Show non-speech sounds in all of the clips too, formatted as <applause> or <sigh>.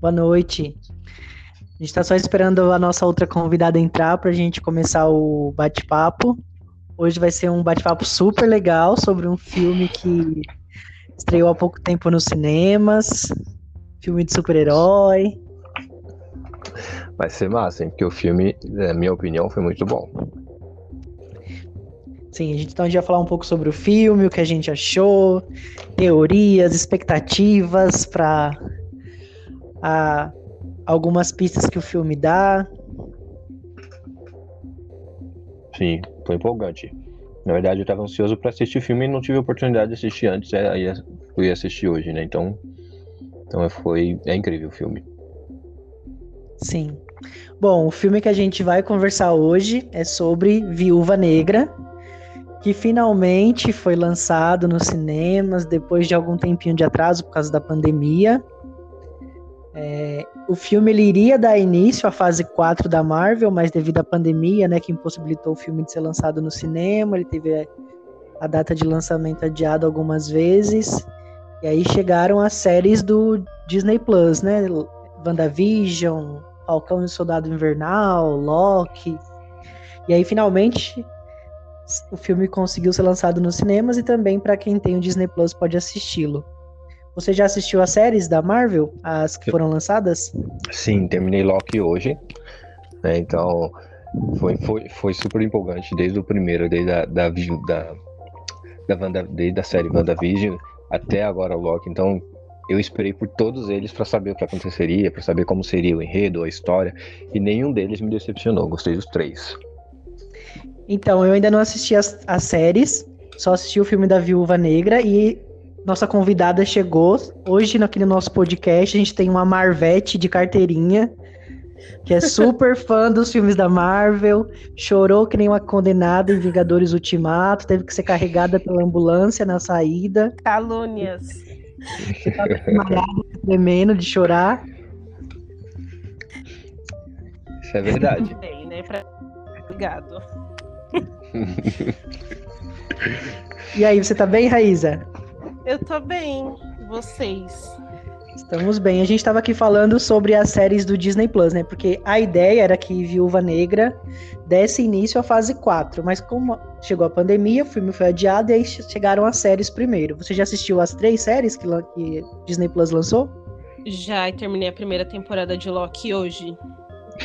Boa noite. A gente está só esperando a nossa outra convidada entrar para a gente começar o bate-papo. Hoje vai ser um bate-papo super legal sobre um filme que estreou há pouco tempo nos cinemas, filme de super-herói. Vai ser massa, hein? Porque o filme, na minha opinião, foi muito bom. Sim, a gente, então a gente vai falar um pouco sobre o filme, o que a gente achou, teorias, expectativas para algumas pistas que o filme dá. Sim, foi empolgante. Na verdade, eu estava ansioso para assistir o filme e não tive a oportunidade de assistir antes, aí fui assistir hoje, né? Então, então foi é incrível o filme. Sim. Bom, o filme que a gente vai conversar hoje é sobre Viúva Negra, que finalmente foi lançado nos cinemas depois de algum tempinho de atraso por causa da pandemia. É, o filme ele iria dar início à fase 4 da Marvel, mas devido à pandemia, né, que impossibilitou o filme de ser lançado no cinema, ele teve a data de lançamento adiada algumas vezes. E aí chegaram as séries do Disney Plus, né? WandaVision, Falcão e o Soldado Invernal, Loki. E aí finalmente o filme conseguiu ser lançado nos cinemas e também para quem tem o Disney Plus pode assisti-lo. Você já assistiu as séries da Marvel, as que foram lançadas? Sim, terminei Loki hoje. Né, então foi, foi, foi super empolgante desde o primeiro, desde a da, da, da, Wanda, desde a série WandaVision até agora o Loki. Então eu esperei por todos eles para saber o que aconteceria, para saber como seria o enredo, a história, e nenhum deles me decepcionou. Gostei dos três. Então, eu ainda não assisti as, as séries, só assisti o filme da Viúva Negra e nossa convidada chegou. Hoje, aqui no nosso podcast, a gente tem uma Marvete de carteirinha, que é super <laughs> fã dos filmes da Marvel, chorou que nem uma condenada em Vingadores Ultimato, teve que ser carregada pela ambulância na saída. Calúnias. tremendo de chorar. Isso é verdade. Bem, né? Pra... Obrigado <laughs> <laughs> e aí, você tá bem, Raíza? Eu tô bem. Vocês? Estamos bem. A gente estava aqui falando sobre as séries do Disney Plus, né? Porque a ideia era que Viúva Negra desse início à fase 4, mas como chegou a pandemia, o filme foi adiado e aí chegaram as séries primeiro. Você já assistiu as três séries que, que Disney Plus lançou? Já, e terminei a primeira temporada de Loki hoje.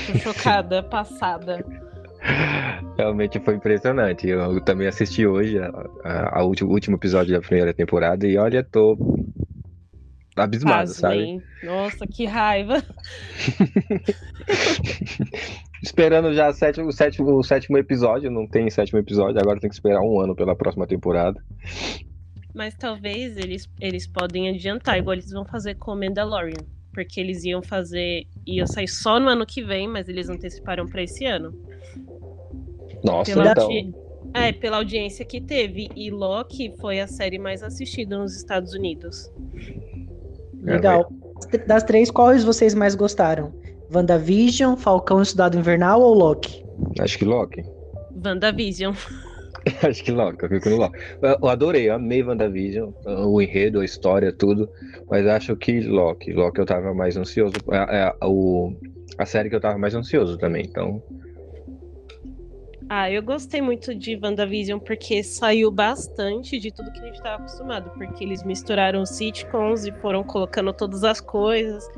Tô chocada, <laughs> passada. <laughs> Realmente foi impressionante. Eu também assisti hoje a último, último episódio da primeira temporada e olha, tô abismado, sabe? Nossa, que raiva. <laughs> Esperando já sétimo, o, sétimo, o sétimo episódio, não tem sétimo episódio, agora tem que esperar um ano pela próxima temporada. Mas talvez eles, eles podem adiantar, igual eles vão fazer com Mandalorian. Porque eles iam fazer. ia sair só no ano que vem, mas eles anteciparam para esse ano. Nossa, pela então. É, pela audiência que teve. E Loki foi a série mais assistida nos Estados Unidos. Legal. Das três, quais vocês mais gostaram? WandaVision, Falcão Estudado Invernal ou Loki? Acho que Loki. WandaVision. <laughs> Acho que Loki, eu fico no Loki. Eu adorei, eu amei WandaVision, o enredo, a história, tudo. Mas acho que Loki. Loki eu tava mais ansioso. É, é, o, a série que eu tava mais ansioso também, então ah, eu gostei muito de WandaVision porque saiu bastante de tudo que a gente estava acostumado, porque eles misturaram sitcoms e foram colocando todas as coisas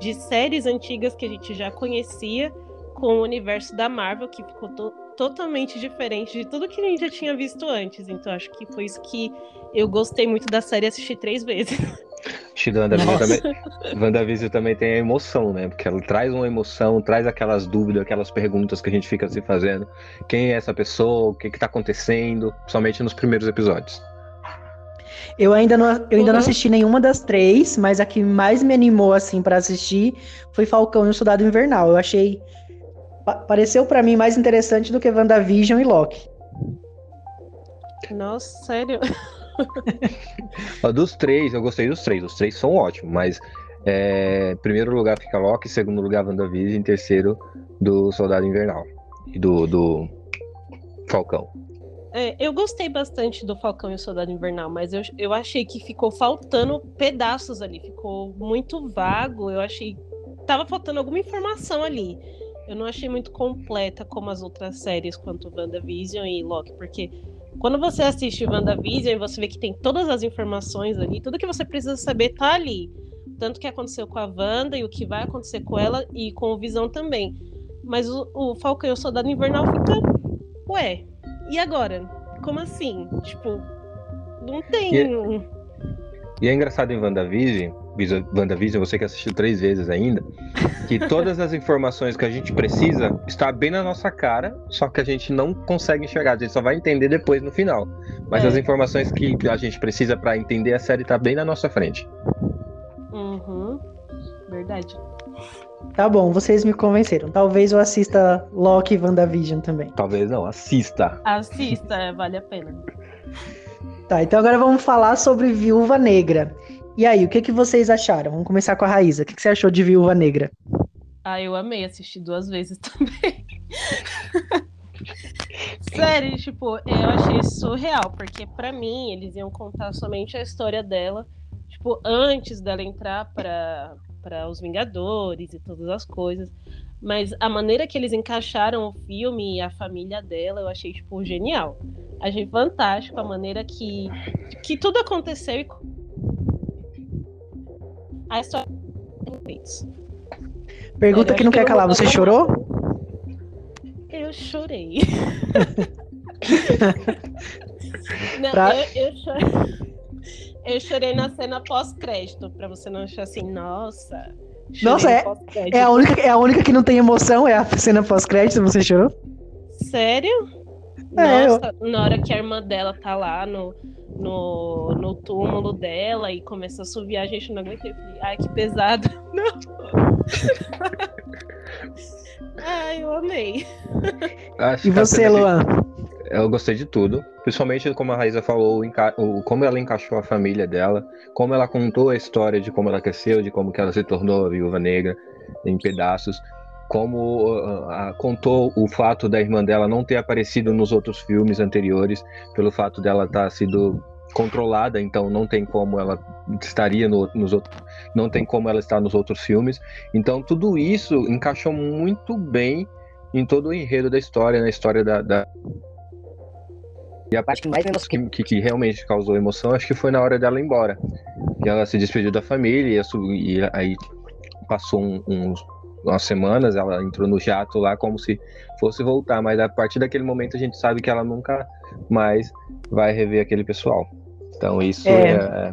de séries antigas que a gente já conhecia com o universo da Marvel, que ficou to totalmente diferente de tudo que a gente já tinha visto antes. Então acho que foi isso que eu gostei muito da série e assisti três vezes. Acho WandaVision também, WandaVision também tem a emoção, né? Porque ela traz uma emoção, traz aquelas dúvidas, aquelas perguntas que a gente fica se fazendo. Quem é essa pessoa? O que, está acontecendo? Somente nos primeiros episódios. Eu ainda não, eu ainda uhum. não assisti nenhuma das três, mas a que mais me animou assim para assistir foi Falcão e o Soldado Invernal. Eu achei pareceu para mim mais interessante do que WandaVision e Loki. Nossa, sério? <laughs> dos três, eu gostei dos três. Os três são ótimos, mas é, primeiro lugar fica Loki, segundo lugar WandaVision, em terceiro do Soldado Invernal e do, do Falcão. É, eu gostei bastante do Falcão e o Soldado Invernal, mas eu, eu achei que ficou faltando pedaços ali, ficou muito vago. Eu achei tava faltando alguma informação ali. Eu não achei muito completa como as outras séries, quanto WandaVision e Loki, porque quando você assiste WandaVision, você vê que tem todas as informações ali, tudo que você precisa saber tá ali. Tanto o que aconteceu com a Wanda e o que vai acontecer com ela e com o Visão também. Mas o, o Falcão e o Soldado Invernal fica. Ué, e agora? Como assim? Tipo, não tem. E, é, e é engraçado em WandaVision, WandaVision, você que assistiu três vezes ainda, que todas as informações que a gente precisa está bem na nossa cara, só que a gente não consegue enxergar, a gente só vai entender depois no final. Mas é. as informações que a gente precisa para entender a série está bem na nossa frente. Uhum. Verdade. Tá bom, vocês me convenceram. Talvez eu assista Loki e WandaVision também. Talvez não, assista. Assista, é, vale a pena. Tá, então agora vamos falar sobre Viúva Negra. E aí, o que, que vocês acharam? Vamos começar com a Raíza. O que, que você achou de Viúva Negra? Ah, eu amei assistir duas vezes <laughs> também. Sério, tipo, eu achei surreal, porque para mim eles iam contar somente a história dela, tipo, antes dela entrar para para os Vingadores e todas as coisas. Mas a maneira que eles encaixaram o filme e a família dela, eu achei, tipo, genial. Achei fantástico a maneira que, que tudo aconteceu e a história Pergunta que não quer calar, você chorou? Eu chorei. <laughs> não, pra... eu, eu, chorei. eu chorei na cena pós-crédito, pra você não achar assim, nossa. Nossa, é, é, a única, é a única que não tem emoção, é a cena pós-crédito, você chorou? Sério? É, Nossa, eu... na hora que a irmã dela tá lá no, no, no túmulo dela e começa a subir, a gente não aguentei. Falei, ai, que pesado. <laughs> Não. ai, eu amei. Acho e você, Luan? Eu gostei de tudo, principalmente como a Raíza falou, como ela encaixou a família dela, como ela contou a história de como ela cresceu, de como que ela se tornou a viúva negra em pedaços como uh, uh, contou o fato da irmã dela não ter aparecido nos outros filmes anteriores, pelo fato dela estar tá sido controlada, então não tem como ela estaria no, nos outros, não tem como ela estar nos outros filmes. Então tudo isso encaixou muito bem em todo o enredo da história, na história da, da... E a parte que mais que, que, que, realmente causou emoção, acho que foi na hora dela ir embora. Que ela se despediu da família e, e aí passou um, uns umas semanas, ela entrou no jato lá como se fosse voltar, mas a partir daquele momento a gente sabe que ela nunca mais vai rever aquele pessoal. Então isso é.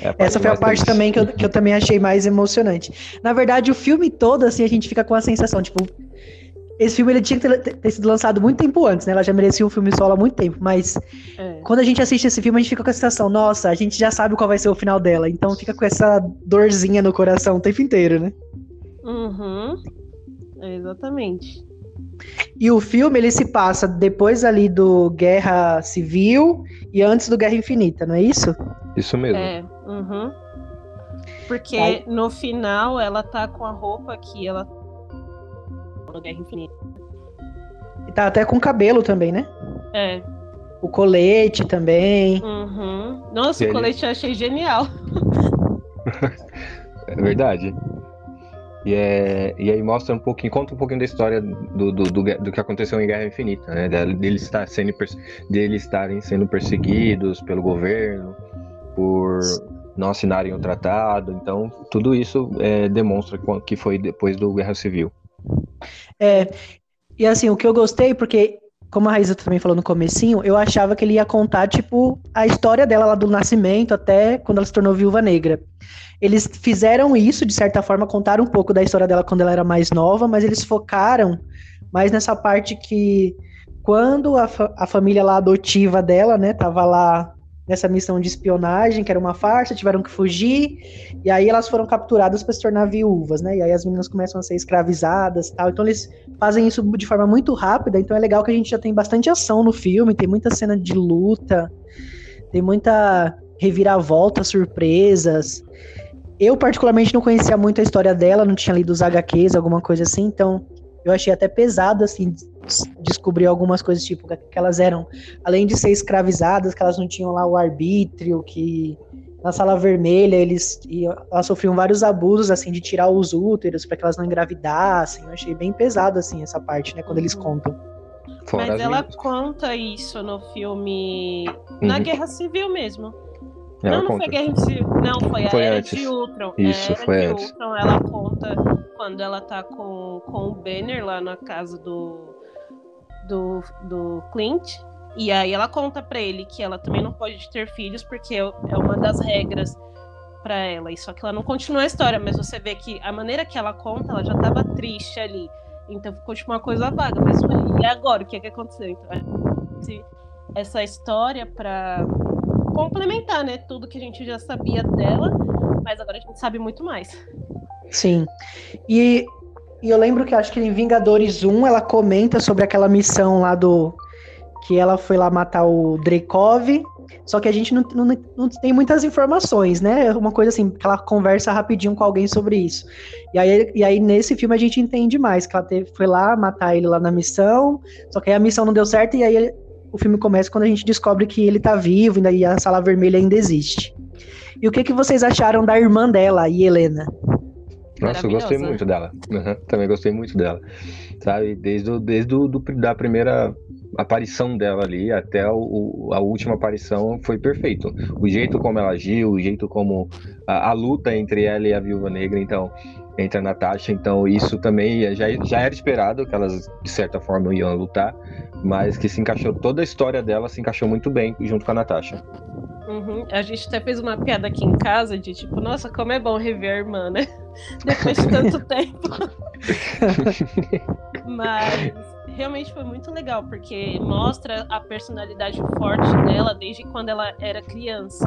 é, é Essa foi a parte também que eu, que eu também achei mais emocionante. Na verdade, o filme todo, assim, a gente fica com a sensação, tipo, esse filme ele tinha que ter, ter, sido lançado muito tempo antes, né? Ela já merecia um filme solo há muito tempo, mas é. quando a gente assiste esse filme, a gente fica com a sensação, nossa, a gente já sabe qual vai ser o final dela, então fica com essa dorzinha no coração o tempo inteiro, né? Uhum. Exatamente. E o filme ele se passa depois ali do Guerra Civil e antes do Guerra Infinita, não é isso? Isso mesmo. É. Uhum. Porque Aí... no final ela tá com a roupa que ela no Guerra Infinita. E tá até com cabelo também, né? É. O colete também. Uhum. Nossa, e o colete eu achei genial. <laughs> é verdade. E, é, e aí mostra um pouquinho, conta um pouquinho da história do, do, do, do que aconteceu em Guerra Infinita, né? Deles, estar sendo, deles estarem sendo perseguidos pelo governo, por não assinarem o tratado. Então, tudo isso é, demonstra que foi depois do Guerra Civil. É, e assim, o que eu gostei, porque como a Raíssa também falou no comecinho, eu achava que ele ia contar, tipo, a história dela lá do nascimento até quando ela se tornou viúva negra. Eles fizeram isso, de certa forma, contaram um pouco da história dela quando ela era mais nova, mas eles focaram mais nessa parte que quando a, fa a família lá adotiva dela, né, tava lá nessa missão de espionagem, que era uma farsa, tiveram que fugir, e aí elas foram capturadas para se tornar viúvas, né? E aí as meninas começam a ser escravizadas, tal. Então eles fazem isso de forma muito rápida, então é legal que a gente já tem bastante ação no filme, tem muita cena de luta, tem muita reviravolta, surpresas. Eu, particularmente, não conhecia muito a história dela, não tinha lido os HQs, alguma coisa assim, então eu achei até pesado, assim, descobriu algumas coisas, tipo, que elas eram, além de ser escravizadas, que elas não tinham lá o arbítrio, que na sala vermelha eles elas sofriam vários abusos assim de tirar os úteros para que elas não engravidassem. Eu achei bem pesado assim essa parte, né, quando eles uhum. contam. Fora Mas ela conta isso no filme uhum. na Guerra Civil mesmo. Ela não, não conta. foi Guerra Civil, não, foi, foi a Era de Ultron. Isso, Era foi de antes. Ultron, ela conta quando ela tá com, com o Banner lá na casa do, do, do Clint. E aí ela conta para ele que ela também não pode ter filhos porque é, é uma das regras para ela. E só que ela não continua a história, mas você vê que a maneira que ela conta, ela já tava triste ali. Então ficou tipo uma coisa vaga. Mas e agora? O que é que aconteceu? Então, essa história para complementar, né? Tudo que a gente já sabia dela, mas agora a gente sabe muito mais. Sim. E, e eu lembro que acho que em Vingadores 1 ela comenta sobre aquela missão lá do. Que ela foi lá matar o Dreykov. Só que a gente não, não, não tem muitas informações, né? É uma coisa assim, que ela conversa rapidinho com alguém sobre isso. E aí, e aí nesse filme a gente entende mais, que ela teve, foi lá matar ele lá na missão, só que aí a missão não deu certo e aí o filme começa quando a gente descobre que ele tá vivo e a sala vermelha ainda existe. E o que, que vocês acharam da irmã dela, a Helena? Nossa, eu gostei muito dela. Uhum, também gostei muito dela. Sabe, desde, o, desde o, do, da primeira aparição dela ali até o, a última aparição foi perfeito. O jeito como ela agiu, o jeito como a, a luta entre ela e a Viúva Negra, então, entre a Natasha, então isso também já, já era esperado que elas de certa forma iam lutar, mas que se encaixou toda a história dela se encaixou muito bem junto com a Natasha. Uhum. A gente até fez uma piada aqui em casa de tipo, nossa, como é bom rever a irmã, né? <laughs> Depois de tanto <laughs> tempo. Mas realmente foi muito legal, porque mostra a personalidade forte dela desde quando ela era criança,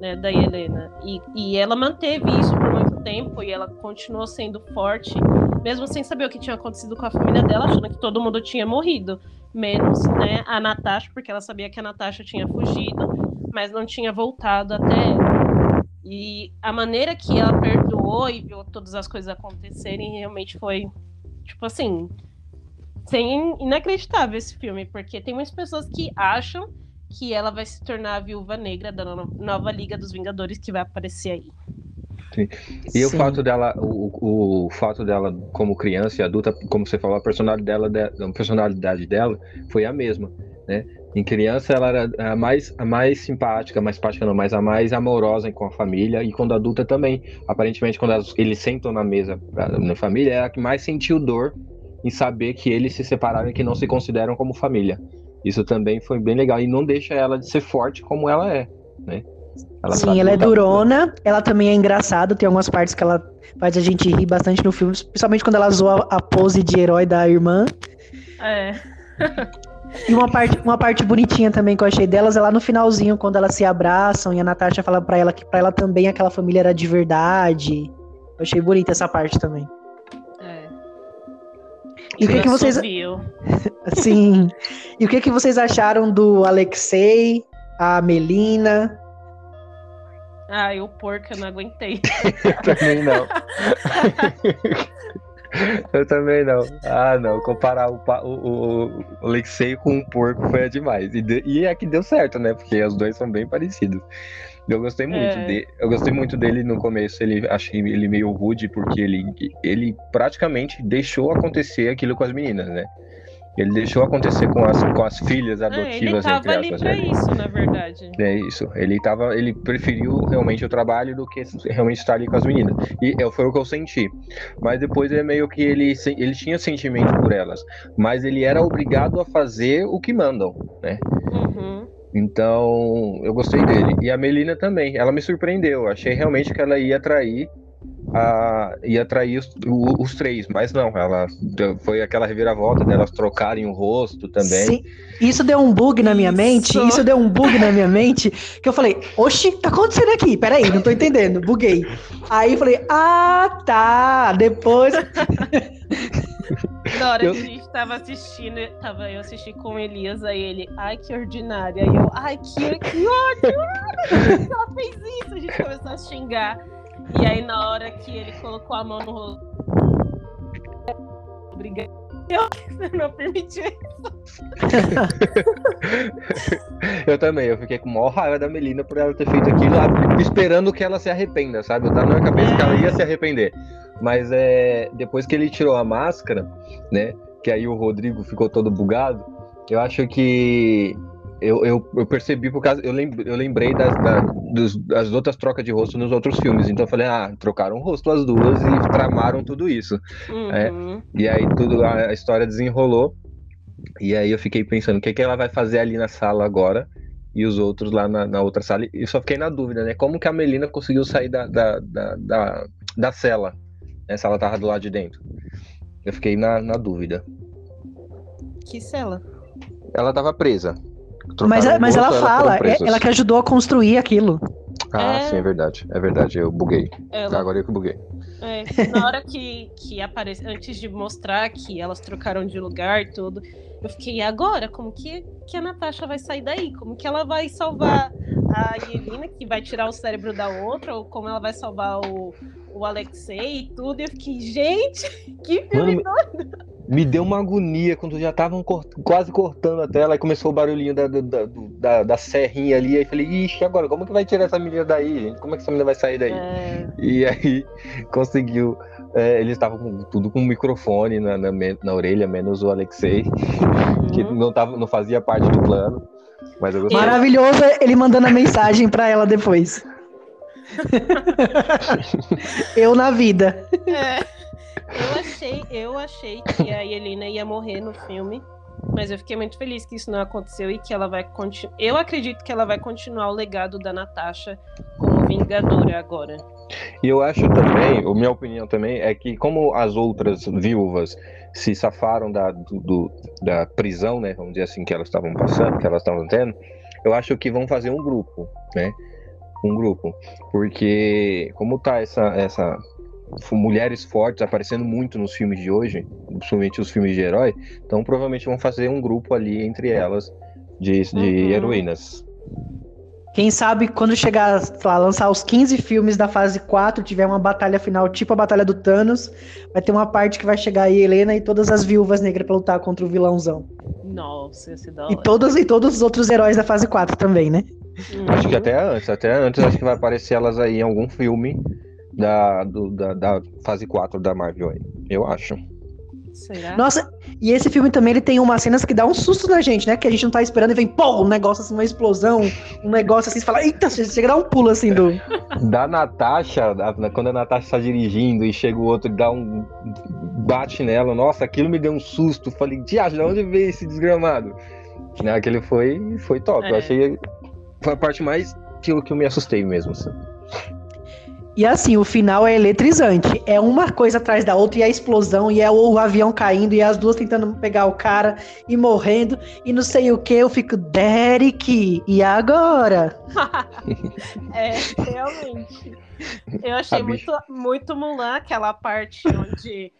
né, da Helena. E, e ela manteve isso por muito tempo e ela continuou sendo forte, mesmo sem saber o que tinha acontecido com a família dela, achando que todo mundo tinha morrido. Menos né, a Natasha, porque ela sabia que a Natasha tinha fugido, mas não tinha voltado até ela. E a maneira que ela perdoou e viu todas as coisas acontecerem realmente foi, tipo assim, sem inacreditável esse filme, porque tem muitas pessoas que acham que ela vai se tornar a viúva negra da nova Liga dos Vingadores que vai aparecer aí. Sim. E Sim. o fato dela, o, o fato dela como criança e adulta, como você falou, a personalidade dela, a personalidade dela foi a mesma, né? Em criança ela era a mais, a mais simpática, mais simpática não, mas a mais amorosa com a família e quando adulta também. Aparentemente quando elas, eles sentam na mesa pra, na família, é a que mais sentiu dor em saber que eles se separaram e que não se consideram como família. Isso também foi bem legal e não deixa ela de ser forte como ela é, né? Ela Sim, ela é durona, ela também é engraçada, tem algumas partes que ela faz a gente rir bastante no filme, principalmente quando ela zoa a pose de herói da irmã. É. <laughs> e uma parte, uma parte bonitinha também que eu achei delas é lá no finalzinho, quando elas se abraçam e a Natasha fala para ela que para ela também aquela família era de verdade. Eu achei bonita essa parte também. E o que, que vocês. <laughs> Sim. E o que, que vocês acharam do Alexei, a Melina? Ah, o porco eu não aguentei. <laughs> eu também não. <laughs> eu também não. Ah, não. Comparar o, o, o Alexei com um porco foi demais. E, de, e é que deu certo, né? Porque os dois são bem parecidos. Eu gostei muito é. dele. Eu gostei muito dele no começo. Ele achei ele meio rude porque ele, ele praticamente deixou acontecer aquilo com as meninas, né? Ele deixou acontecer com as, com as filhas adotivas, é, ele tava ali pra né? isso, na verdade. É isso. Ele tava, ele preferiu realmente o trabalho do que realmente estar ali com as meninas. E eu, foi o que eu senti. Mas depois é meio que ele, ele tinha sentimento por elas, mas ele era obrigado a fazer o que mandam, né? Uhum. Então, eu gostei dele. E a Melina também. Ela me surpreendeu. Eu achei realmente que ela ia atrair a, ia atrair os, os, três, mas não, ela foi aquela reviravolta delas trocarem o rosto também. Sim, isso deu um bug na minha isso. mente, isso deu um bug na minha mente, que eu falei, oxi, tá acontecendo aqui? Peraí, não tô entendendo, buguei. Aí eu falei, ah, tá, depois... <laughs> <laughs> Na hora eu... que a gente tava assistindo, tava eu assisti com o Elias, aí ele, ai que ordinária. Aí eu, ai que, que ótimo! <laughs> Ela fez isso, a gente começou a xingar. E aí na hora que ele colocou a mão no rosto. Obrigada. Eu <laughs> não permiti isso. <laughs> eu também, eu fiquei com maior raiva da Melina por ela ter feito aquilo, esperando que ela se arrependa, sabe? Eu tava na cabeça que ela ia se arrepender. Mas é, depois que ele tirou a máscara, né? Que aí o Rodrigo ficou todo bugado, eu acho que eu, eu, eu, percebi por causa. Eu, lembrei, eu lembrei das, das, das, outras trocas de rosto nos outros filmes. Então eu falei, ah, trocaram o rosto as duas e tramaram tudo isso. É, uhum. É, e aí tudo, a, a, história desenrolou. E aí eu fiquei pensando, o que, que ela vai fazer ali na sala agora? E os outros lá na, na outra sala. E só fiquei na dúvida, né? Como que a Melina conseguiu sair da, da, da, da, da cela? Né, se ela tava do lado de dentro. Eu fiquei na, na dúvida. Que cela? Ela tava presa. Mas, mas ela fala, é, ela que ajudou a construir aquilo. Ah, é... sim, é verdade. É verdade, eu buguei. Ela... Agora eu que buguei. É, na hora que, que aparece, antes de mostrar que elas trocaram de lugar e tudo, eu fiquei, e agora? Como que, que a Natasha vai sair daí? Como que ela vai salvar a Yelena, que vai tirar o cérebro da outra? Ou como ela vai salvar o, o Alexei e tudo? E eu fiquei, gente, <laughs> que filme Mano, doido! me deu uma agonia quando já estavam cort... quase cortando a tela e começou o barulhinho da, da, da, da, serrinha ali. Aí falei, ixi, agora como que vai tirar essa menina daí, gente? Como é que essa menina vai sair daí? É... E aí <laughs> conseguiu. É, eles estavam com, tudo com microfone na, na, na, orelha, menos o Alexei, uhum. que não, tava, não fazia parte do plano. Mas eu Maravilhoso ele mandando a mensagem para ela depois. <laughs> eu na vida. É. Eu achei, eu achei que a Yelena ia morrer no filme, mas eu fiquei muito feliz que isso não aconteceu e que ela vai continuar. Eu acredito que ela vai continuar o legado da Natasha como Vingadora agora. E eu acho também, a minha opinião também é que como as outras viúvas se safaram da, do, da prisão, né, vamos dizer assim, que elas estavam passando, que elas estavam tendo, eu acho que vão fazer um grupo, né? Um grupo, porque como tá essa essa mulheres fortes aparecendo muito nos filmes de hoje, principalmente os filmes de herói, então provavelmente vão fazer um grupo ali entre elas de, de uhum. heroínas. Quem sabe quando chegar lá, lançar os 15 filmes da fase 4, tiver uma batalha final, tipo a batalha do Thanos, vai ter uma parte que vai chegar aí Helena e todas as viúvas negras pra lutar contra o vilãozão. Nossa, esse da E todos, e todos os outros heróis da fase 4 também, né? Uhum. Acho que até antes, até antes acho que vai aparecer elas aí em algum filme da, do, da, da fase 4 da Marvel aí, eu acho. Será? Nossa, e esse filme também ele tem umas cenas que dá um susto na gente, né? Que a gente não tá esperando e vem, pô, um negócio assim, uma explosão, um negócio assim, você fala, eita, chega a dar um pulo assim do. <laughs> Da Natasha, quando a Natasha tá dirigindo e chega o outro e dá um. bate nela, nossa, aquilo me deu um susto. Falei, Dias, de onde veio esse desgramado? Né, aquele foi, foi top. É. Eu achei. Foi a parte mais que eu, que eu me assustei mesmo. Assim. E assim, o final é eletrizante. É uma coisa atrás da outra, e a explosão, e é o avião caindo, e as duas tentando pegar o cara e morrendo, e não sei o que. Eu fico, Derek, e agora? <laughs> é, realmente. Eu achei muito, muito Mulan aquela parte onde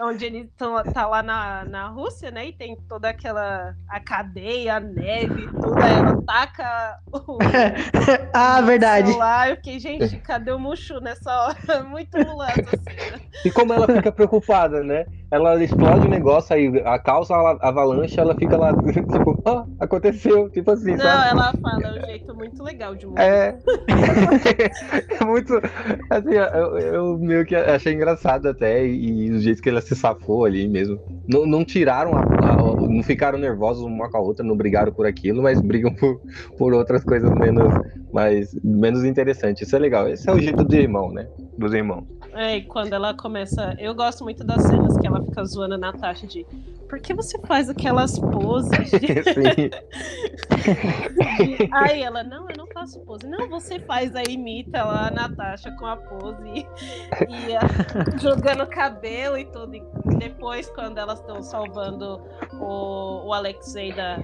onde ele tão, tá lá na, na Rússia, né? E tem toda aquela a cadeia, a neve, tudo. Aí ela taca o. <laughs> ah, verdade. Lá, eu fiquei, gente, cadê o Mushu nessa hora? <laughs> Muito mulata assim. E como ela fica preocupada, né? Ela explode o negócio, aí a calça a avalanche, ela fica lá, <laughs> tipo, ah, aconteceu, tipo assim, Não, sabe? ela fala, é um jeito muito legal de morrer. É. é muito. Assim, eu, eu, meio que achei engraçado até, e, e o jeito que ela se safou ali mesmo. Não, não tiraram, a, a, não ficaram nervosos uma com a outra, não brigaram por aquilo, mas brigam por, por outras coisas menos, mais, menos interessantes. Isso é legal. Esse é o jeito do irmão, né? Dos irmãos. É, e quando ela começa. Eu gosto muito das cenas que ela fica zoando a Natasha de. Por que você faz aquelas poses? <laughs> De... <laughs> aí ela, não, eu não faço pose. Não, você faz a imita lá a Natasha com a pose e, e a, <laughs> jogando cabelo e tudo. E depois, quando elas estão salvando o, o Alexei da,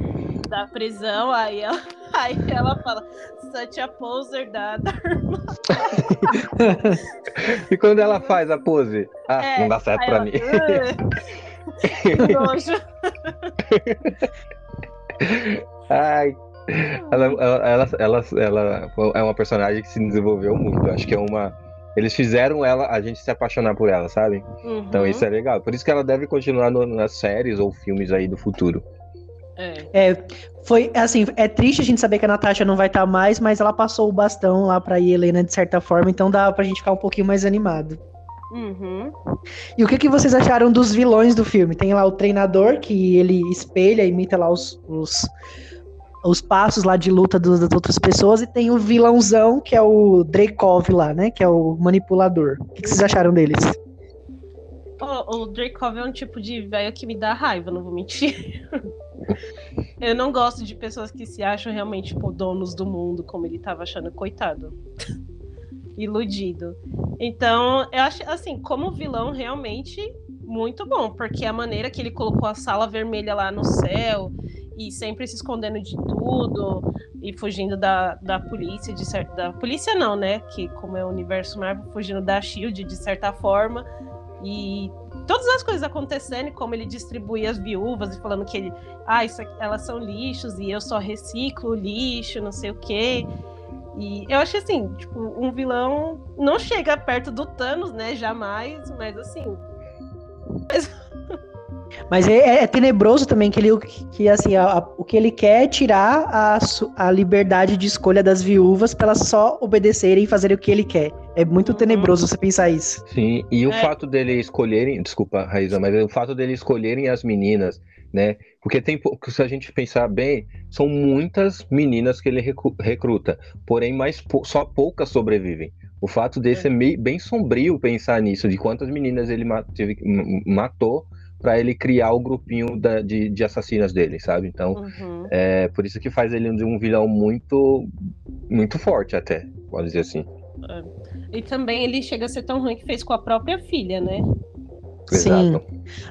da prisão, aí ela, <laughs> aí ela fala, such a poser da, da irmã. <laughs> e quando ela faz a pose? Ah, é, não dá certo pra ela, mim. <laughs> nojo. Ai. Ela, ela, ela, ela, ela é uma personagem que se desenvolveu muito. Acho que é uma Eles fizeram ela, a gente se apaixonar por ela, sabe? Uhum. Então isso é legal. Por isso que ela deve continuar no- nas séries ou filmes aí do futuro. É. É, foi assim, é triste a gente saber que a Natasha não vai estar mais, mas ela passou o bastão lá pra Helena de certa forma, então dá pra gente ficar um pouquinho mais animado. Uhum. E o que, que vocês acharam dos vilões do filme? Tem lá o treinador, que ele espelha, imita lá os, os, os passos lá de luta dos- das outras pessoas, e tem o vilãozão, que é o Dreykov lá, né? Que é o manipulador. O que, que vocês acharam deles? O, o Dracov é um tipo de velho que me dá raiva, não vou mentir. <laughs> Eu não gosto de pessoas que se acham realmente tipo, donos do mundo, como ele tava achando, coitado. <laughs> Iludido. Então, eu acho assim, como vilão, realmente muito bom, porque a maneira que ele colocou a sala vermelha lá no céu e sempre se escondendo de tudo e fugindo da, da polícia, de certa. Da polícia não, né? Que como é o universo Marvel, fugindo da Shield de certa forma. E todas as coisas acontecendo, como ele distribuía as viúvas e falando que ele, ah, isso aqui, elas são lixos e eu só reciclo lixo, não sei o quê. E eu acho assim, tipo, um vilão não chega perto do Thanos, né? Jamais, mas assim. <laughs> Mas é, é tenebroso também que ele que assim, a- a- o que ele quer é tirar a, a liberdade de escolha das viúvas para elas só obedecerem e fazerem o que ele quer. É muito Uhum. tenebroso você pensar isso. Sim, e o É. fato dele escolherem, desculpa, Raíza, mas o fato dele escolherem as meninas, né? Porque tem, se a gente pensar bem, são muitas meninas que ele recruta, porém mais só poucas sobrevivem. O fato dele É. ser meio, bem sombrio pensar nisso, de quantas meninas ele matou para ele criar o grupinho da- de, de assassinas dele, sabe? Então, Uhum. é por isso que faz ele um vilão muito, muito forte até, pode dizer assim. E também ele chega a ser tão ruim que fez com a própria filha, né? Sim. Exato.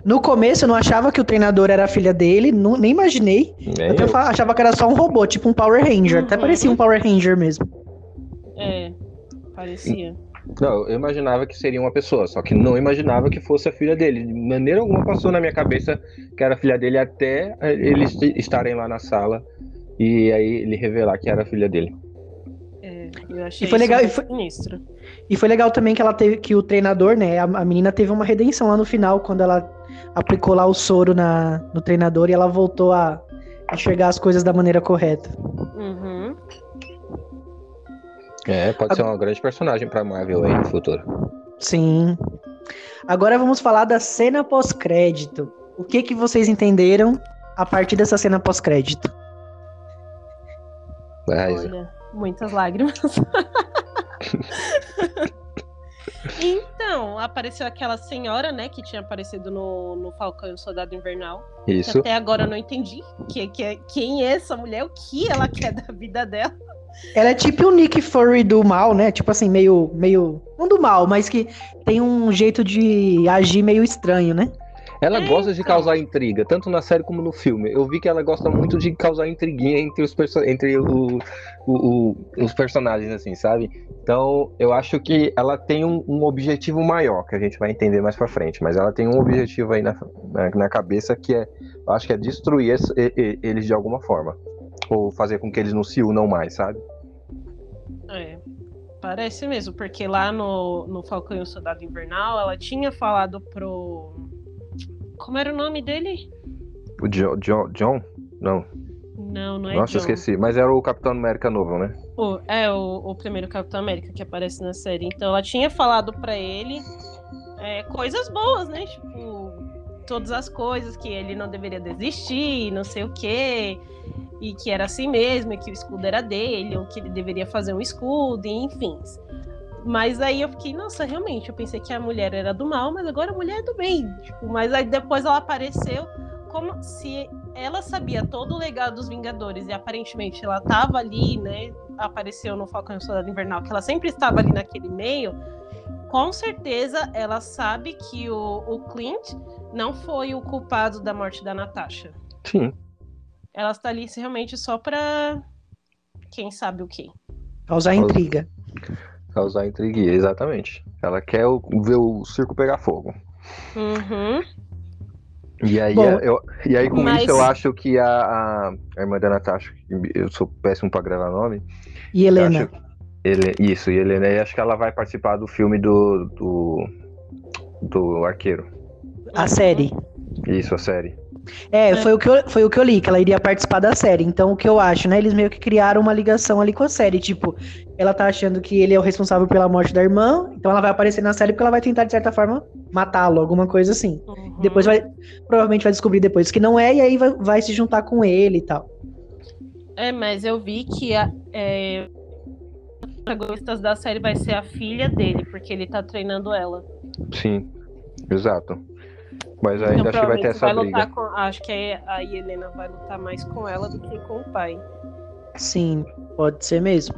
No começo eu não achava que o treinador era a filha dele, não- nem imaginei. É, Eu até fa- achava que era só um robô, tipo um Power Ranger. Até Uhum. parecia um Power Ranger mesmo. É, parecia. Não, eu imaginava que seria uma pessoa, só que não imaginava que fosse a filha dele. De maneira alguma passou na minha cabeça que era a filha dele até eles estarem lá na sala e aí ele revelar que era a filha dele. É, eu achei E foi legal, e foi- sinistro. E foi legal também que ela teve que o treinador, né? A, a menina teve uma redenção lá no final, quando ela aplicou lá o soro na, no treinador e ela voltou a enxergar as coisas da maneira correta. Uhum. É, pode ser uma grande personagem pra Marvel aí no futuro. Sim. Agora vamos falar da cena pós-crédito. O que que vocês entenderam a partir dessa cena pós-crédito? Olha, muitas lágrimas. <laughs> então, apareceu aquela senhora, né, que tinha aparecido no, no Falcão e o Soldado Invernal. que Isso. Até agora eu não entendi que, que, quem é essa mulher, o que ela quer da vida dela. Ela é tipo o Nick Fury do mal, né? Tipo assim, meio. meio. Não do mal, mas que tem um jeito de agir meio estranho, né? Ela É, gosta de causar intriga, tanto na série como no filme. Eu vi que ela gosta muito de causar intriguinha entre os, perso entre o- o- o- os personagens, assim, sabe? Então, eu acho que ela tem um, um objetivo maior, que a gente vai entender mais pra frente. Mas ela tem um objetivo aí na, na, na cabeça que é, eu acho que é destruir esse- eles de alguma forma. Ou fazer com que eles não se unam mais, sabe? É, parece mesmo, porque lá no, no Falcão e o Soldado Invernal, ela tinha falado pro. Como era o nome dele? O Jo- Jo- John? Não, Não, não é nossa, John. esqueci. Mas era o Capitão América novo, né? O- é o, o primeiro Capitão América que aparece na série. Então ela tinha falado pra ele é, coisas boas, né? Tipo, todas as coisas que ele não deveria desistir, não sei o quê. E que era assim mesmo, e que o escudo era dele, ou que ele deveria fazer um escudo, enfim. Mas aí eu fiquei, nossa, realmente, eu pensei que a mulher era do mal, mas agora a mulher é do bem. Tipo, mas aí depois ela apareceu como se ela sabia todo o legado dos Vingadores e aparentemente ela tava ali, né? Apareceu no Falcão e o Soldado Invernal, que ela sempre estava ali naquele meio. Com certeza ela sabe que o, o Clint não foi o culpado da morte da Natasha. Sim. Ela está ali realmente só pra quem sabe o quê. Causar intriga. Causar intriga, exatamente. Ela quer ver o circo pegar fogo. Uhum. E aí, Bom, eu, e aí com mas- isso, eu acho que a, a, a irmã da Natasha, eu sou péssimo pra gravar nome. E Helena? acho- Ele, isso, e Helena, acho que ela vai participar do filme do, do, do Arqueiro. A série. Isso, a série. É, foi o, que eu, foi o que eu li, que ela iria participar da série. Então, o que eu acho, né? Eles meio que criaram uma ligação ali com a série. Tipo, ela tá achando que ele é o responsável pela morte da irmã, então ela vai aparecer na série porque ela vai tentar, de certa forma, matá-lo, alguma coisa assim. Uhum. Depois vai. Provavelmente vai descobrir depois que não é, e aí vai, vai se juntar com ele e tal. É, mas eu vi que a, é, protagonistas da série vai ser a filha dele, porque ele tá treinando ela. Sim, exato. Mas ainda então, acho que vai ter essa vai briga. Com, acho que a Helena vai lutar mais com ela do que com o pai. Sim, pode ser mesmo.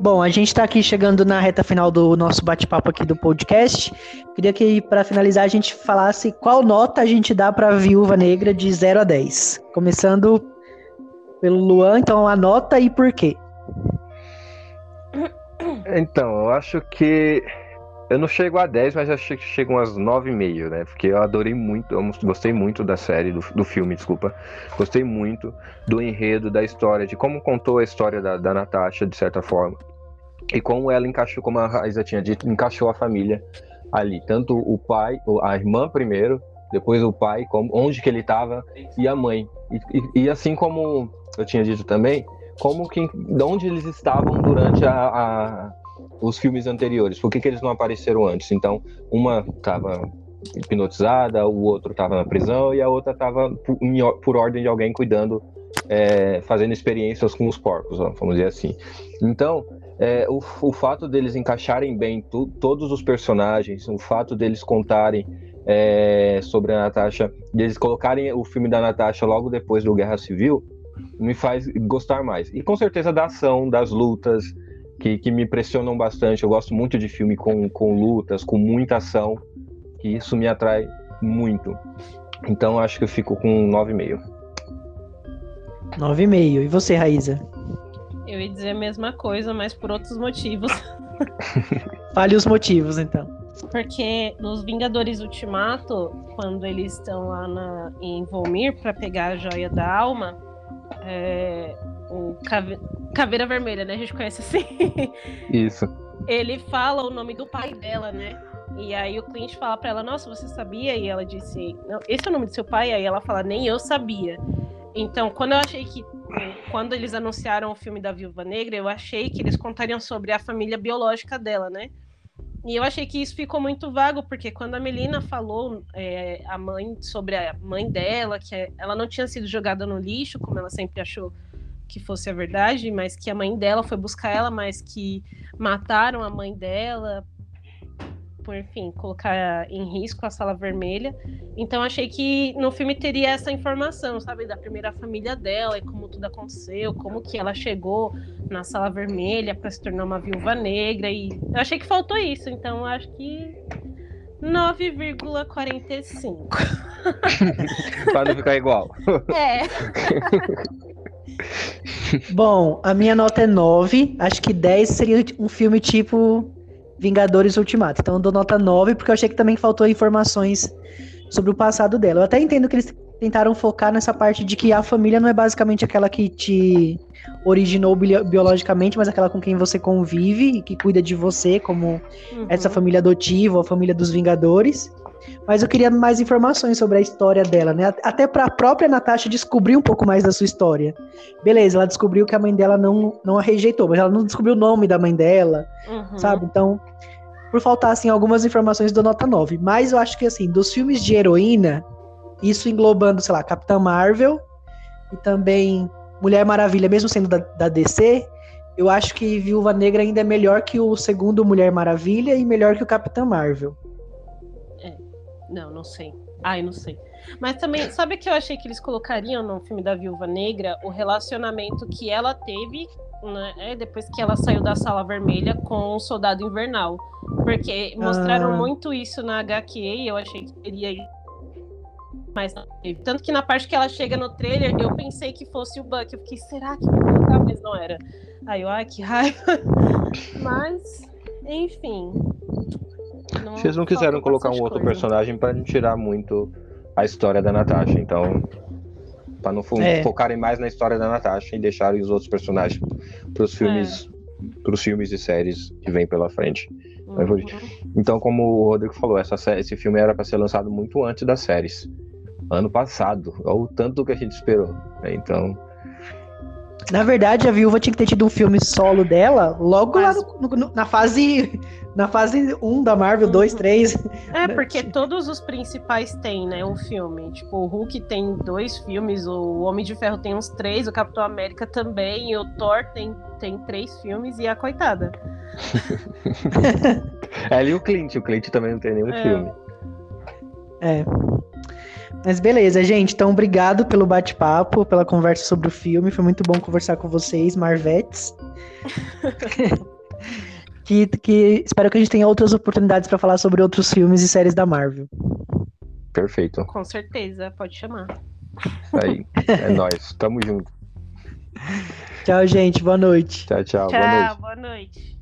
Bom, a gente está aqui chegando na reta final do nosso bate-papo aqui do podcast. Queria que, para finalizar, a gente falasse qual nota a gente dá para Viúva Negra de 0 a 10. Começando pelo Luan, então a nota e por quê? Então, eu acho que eu não chego a 10, mas acho que chego umas 9,5, né? Porque eu adorei muito, eu gostei muito da série, do, do filme, desculpa. Gostei muito do enredo, da história, de como contou a história da, da Natasha, de certa forma. E como ela encaixou, como a Raíssa tinha dito, encaixou a família ali. Tanto o pai, a irmã primeiro, depois o pai, como, onde que ele estava, e a mãe. E, e, e, assim como eu tinha dito também, como que, de onde eles estavam durante a, a os filmes anteriores. Por que, que eles não apareceram antes? Então, uma estava hipnotizada, o outro estava na prisão e a outra estava por, por, ordem de alguém cuidando, é, fazendo experiências com os porcos, vamos dizer assim. Então, é, o, o, fato deles encaixarem bem tu, todos os personagens, o fato deles contarem é, sobre a Natasha, deles colocarem o filme da Natasha logo depois do Guerra Civil, me faz gostar mais. E com certeza da ação, das lutas, que, que me impressionam bastante. Eu gosto muito de filme com, com lutas, com muita ação, e isso me atrai muito. Então acho que eu fico com 9,5. 9,5. E você, Raíza? Eu ia dizer a mesma coisa, mas por outros motivos. <laughs> Fale os motivos, então. Porque nos Vingadores Ultimato, quando eles estão lá na, em Volmir para pegar a joia da alma, é, o. Caveira Vermelha, né? A gente conhece assim. <laughs> Isso. Ele fala o nome do pai dela, né? E aí o cliente fala para ela, nossa, você sabia? E ela disse, não, esse é o nome do seu pai? Aí ela fala, nem eu sabia. Então, quando eu achei que. Quando eles anunciaram o filme da Viúva Negra, eu achei que eles contariam sobre a família biológica dela, né? E eu achei que isso ficou muito vago, porque quando a Melina falou é, a mãe sobre a mãe dela, que ela não tinha sido jogada no lixo, como ela sempre achou que fosse a verdade, mas que a mãe dela foi buscar ela, mas que mataram a mãe dela, por enfim, colocar em risco a sala vermelha. Então achei que no filme teria essa informação, sabe, da primeira família dela e como tudo aconteceu, como que ela chegou na sala vermelha para se tornar uma viúva negra e eu achei que faltou isso, então acho que 9,45. <laughs> para não ficar igual. É. <laughs> <laughs> Bom, a minha nota é 9. Acho que 10 seria um filme tipo Vingadores Ultimato. Então eu dou nota 9 porque eu achei que também faltou informações sobre o passado dela. Eu até entendo que eles tentaram focar nessa parte de que a família não é basicamente aquela que te originou biologicamente, mas aquela com quem você convive e que cuida de você, como uhum. essa família adotiva, a família dos Vingadores. Mas eu queria mais informações sobre a história dela, né? Até para a própria Natasha descobrir um pouco mais da sua história. Beleza, ela descobriu que a mãe dela não, não a rejeitou, mas ela não descobriu o nome da mãe dela, uhum. sabe? Então, por faltar, assim, algumas informações do Nota 9. Mas eu acho que, assim, dos filmes de heroína, isso englobando, sei lá, Capitã Marvel e também Mulher Maravilha, mesmo sendo da, da DC, eu acho que Viúva Negra ainda é melhor que o segundo Mulher Maravilha e melhor que o Capitã Marvel. Não, não sei. Ai, não sei. Mas também, sabe que eu achei que eles colocariam no filme da Viúva Negra o relacionamento que ela teve né, é, depois que ela saiu da Sala Vermelha com o Soldado Invernal. Porque mostraram ah. muito isso na HQ e eu achei que teria mas não teve. Tanto que na parte que ela chega no trailer, eu pensei que fosse o Buck. Eu fiquei, será que vai colocar? Mas não era. Aí eu, ai, que raiva. <laughs> Mas, enfim. Não Vocês não quiseram colocar um outro coisa. personagem para não tirar muito a história da Natasha, então. Pra não fo é. focarem mais na história da Natasha e deixarem os outros personagens pros filmes os filmes e séries que vem pela frente. Uhum. Então, como o Rodrigo falou, essa série, esse filme era para ser lançado muito antes das séries. Ano passado, ou tanto que a gente esperou. Né? Então. Na verdade, a viúva tinha que ter tido um filme solo dela logo Mas... lá no, no, na fase na fase 1 da Marvel, 2, 3. Uhum. É, porque todos os principais têm, né, um filme. Tipo, o Hulk tem dois filmes, o Homem de Ferro tem uns três, o Capitão América também, o Thor tem, tem três filmes e a coitada. <laughs> é, e o Clint, o Clint também não tem nenhum é. filme. É. Mas beleza, gente. Então, obrigado pelo bate-papo, pela conversa sobre o filme. Foi muito bom conversar com vocês, Marvetes. <laughs> que, que espero que a gente tenha outras oportunidades para falar sobre outros filmes e séries da Marvel. Perfeito. Com certeza, pode chamar. Aí, é <laughs> nóis. Tamo junto. Tchau, gente. Boa noite. Tchau, tchau. Tchau, boa noite. Boa noite.